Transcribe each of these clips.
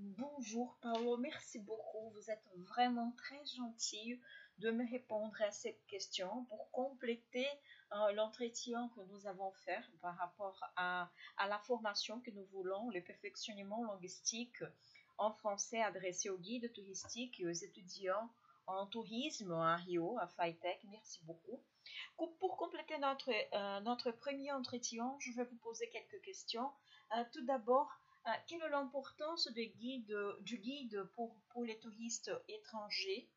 Bonjour Paolo, merci beaucoup. Vous êtes vraiment très gentil de me répondre à cette question pour compléter euh, l'entretien que nous avons fait par rapport à, la formation que nous voulons, le perfectionnement linguistique en français adressé aux guides touristiques et aux étudiants en tourisme à Rio, à FITEC. Merci beaucoup. Pour compléter notre, euh, notre premier entretien, je vais vous poser quelques questions. Euh, tout d'abord, quelle est l'importance du guide, pour, les touristes étrangers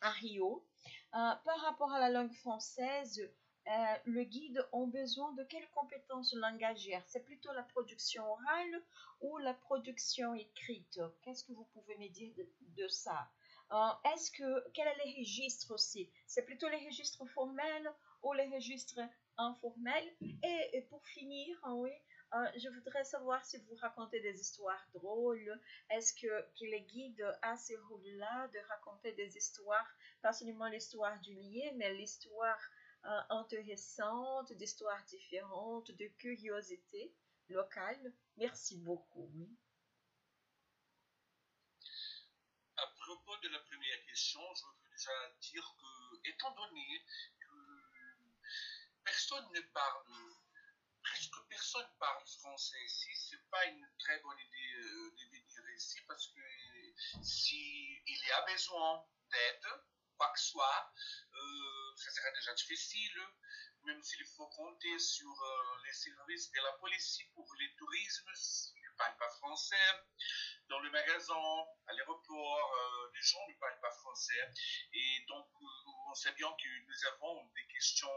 à Rio? Par rapport à la langue française, le guide a besoin de quelles compétences langagières? C'est plutôt la production orale ou la production écrite? Qu'est-ce que vous pouvez me dire de, ça? Est-ce que quel est les registres aussi? C'est plutôt les registres formels ou les registres informels? Et, pour finir, oui, euh, je voudrais savoir si vous racontez des histoires drôles. Est-ce que, que les guides a ce rôle-là de raconter des histoires, pas seulement l'histoire du lieu, mais l'histoire euh, intéressante, d'histoires différentes, de curiosité locale? Merci beaucoup. Oui. propos de la première question, je veux déjà dire que, étant donné que personne ne parle, personne parle français. Ici, c'est pas une très bonne idée euh, de venir ici parce que s'il y a besoin d'aide, quoi que soit, euh, ça serait déjà difficile, même s'il faut compter sur euh, les services de la police pour les tourismes, parlent pas français dans le magasin, à l'aéroport, euh, les gens ne parlent pas français. Et donc, euh, on sait bien que nous avons des questions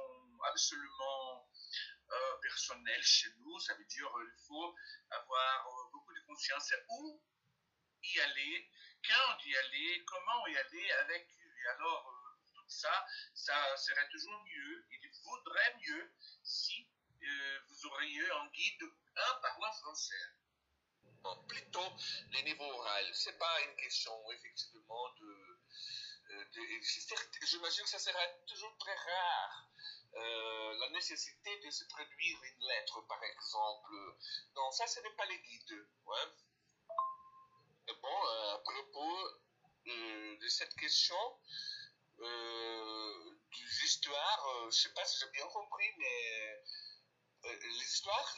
absolument euh, personnelles chez nous. Ça veut dire qu'il faut avoir beaucoup de conscience où y aller, quand y aller, comment y aller avec Et alors, tout ça, ça serait toujours mieux. Il vaudrait mieux si vous auriez un guide, un parlant français plutôt les niveaux oraux. C'est pas une question, effectivement, de. Euh, j'imagine que ça sera toujours très rare. Euh, la nécessité de se traduire une lettre, par exemple. Non, ça, ce n'est pas les guides. Ouais. Et bon, euh, à propos de cette question, des histoires, je ne sais pas si j'ai bien compris, mais les histoires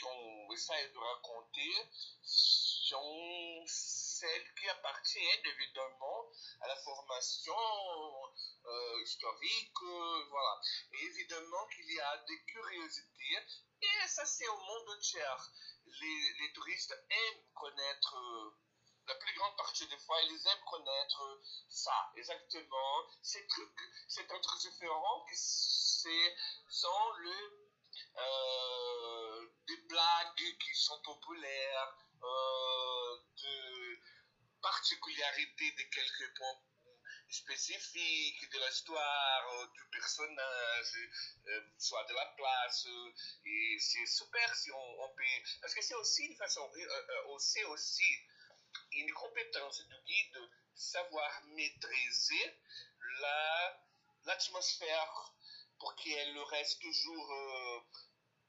qu'on essaie de raconter sont celles qui appartiennent évidemment à la formation euh, historique, euh, voilà. Et évidemment qu'il y a des curiosités, et ça c'est au monde entier. Les, les touristes aiment connaître, euh, la plus grande partie des fois, ils aiment connaître ça, exactement, ces trucs, c'est un truc différent qui sont le euh, des blagues qui sont populaires, euh, de particularités de quelques points spécifiques de l'histoire, euh, du personnage, soit de la place. et c'est super si on, peut... Parce que c'est aussi une façon, c'est aussi une compétence du guide savoir maîtriser l'atmosphère pour qu'elle reste toujours euh,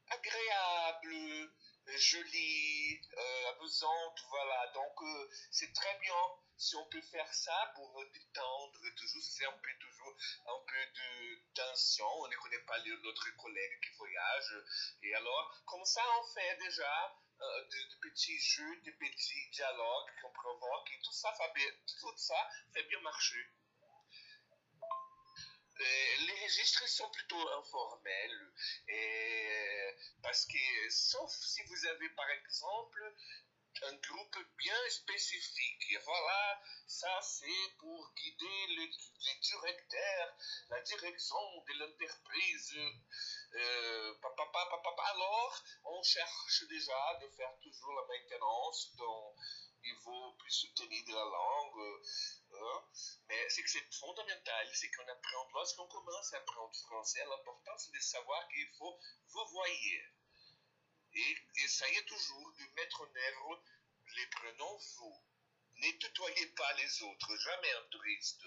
agréable, jolie, euh, amusante, voilà. Donc euh, c'est très bien si on peut faire ça pour détendre toujours, c'est un peu toujours un peu de tension, on ne connaît pas notre collègue qui voyage. Et alors, comme ça on fait déjà de, petits jeux, de petits dialogues qu'on provoque et tout ça, tout ça fait bien marcher. Euh, les registres sont plutôt informels et parce que sauf si vous avez par exemple un groupe bien spécifique. Et voilà, ça c'est pour guider les, les, directeurs, la direction de l'entreprise. Euh, alors, on cherche déjà de faire toujours la maintenance dans niveau plus soutenu de la langue. Hein? Mais c'est que c'est fondamental, c'est qu'on apprend, lorsqu'on commence à apprendre français, l'important c'est de savoir qu'il faut vous voyez. Et essayez toujours de mettre en œuvre les prénoms vous. Ne tutoyez pas les autres, jamais un touriste.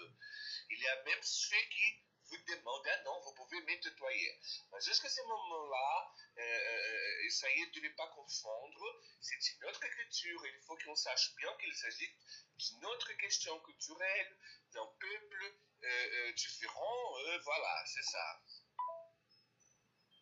Il y a même ceux qui vous demande, ah non, vous pouvez me tutoyer. Mais jusqu'à ce moment-là, euh, euh, essayez de ne pas confondre. C'est une autre écriture. Il faut qu'on sache bien qu'il s'agit d'une autre question culturelle, d'un peuple euh, différent. voilà, c'est ça.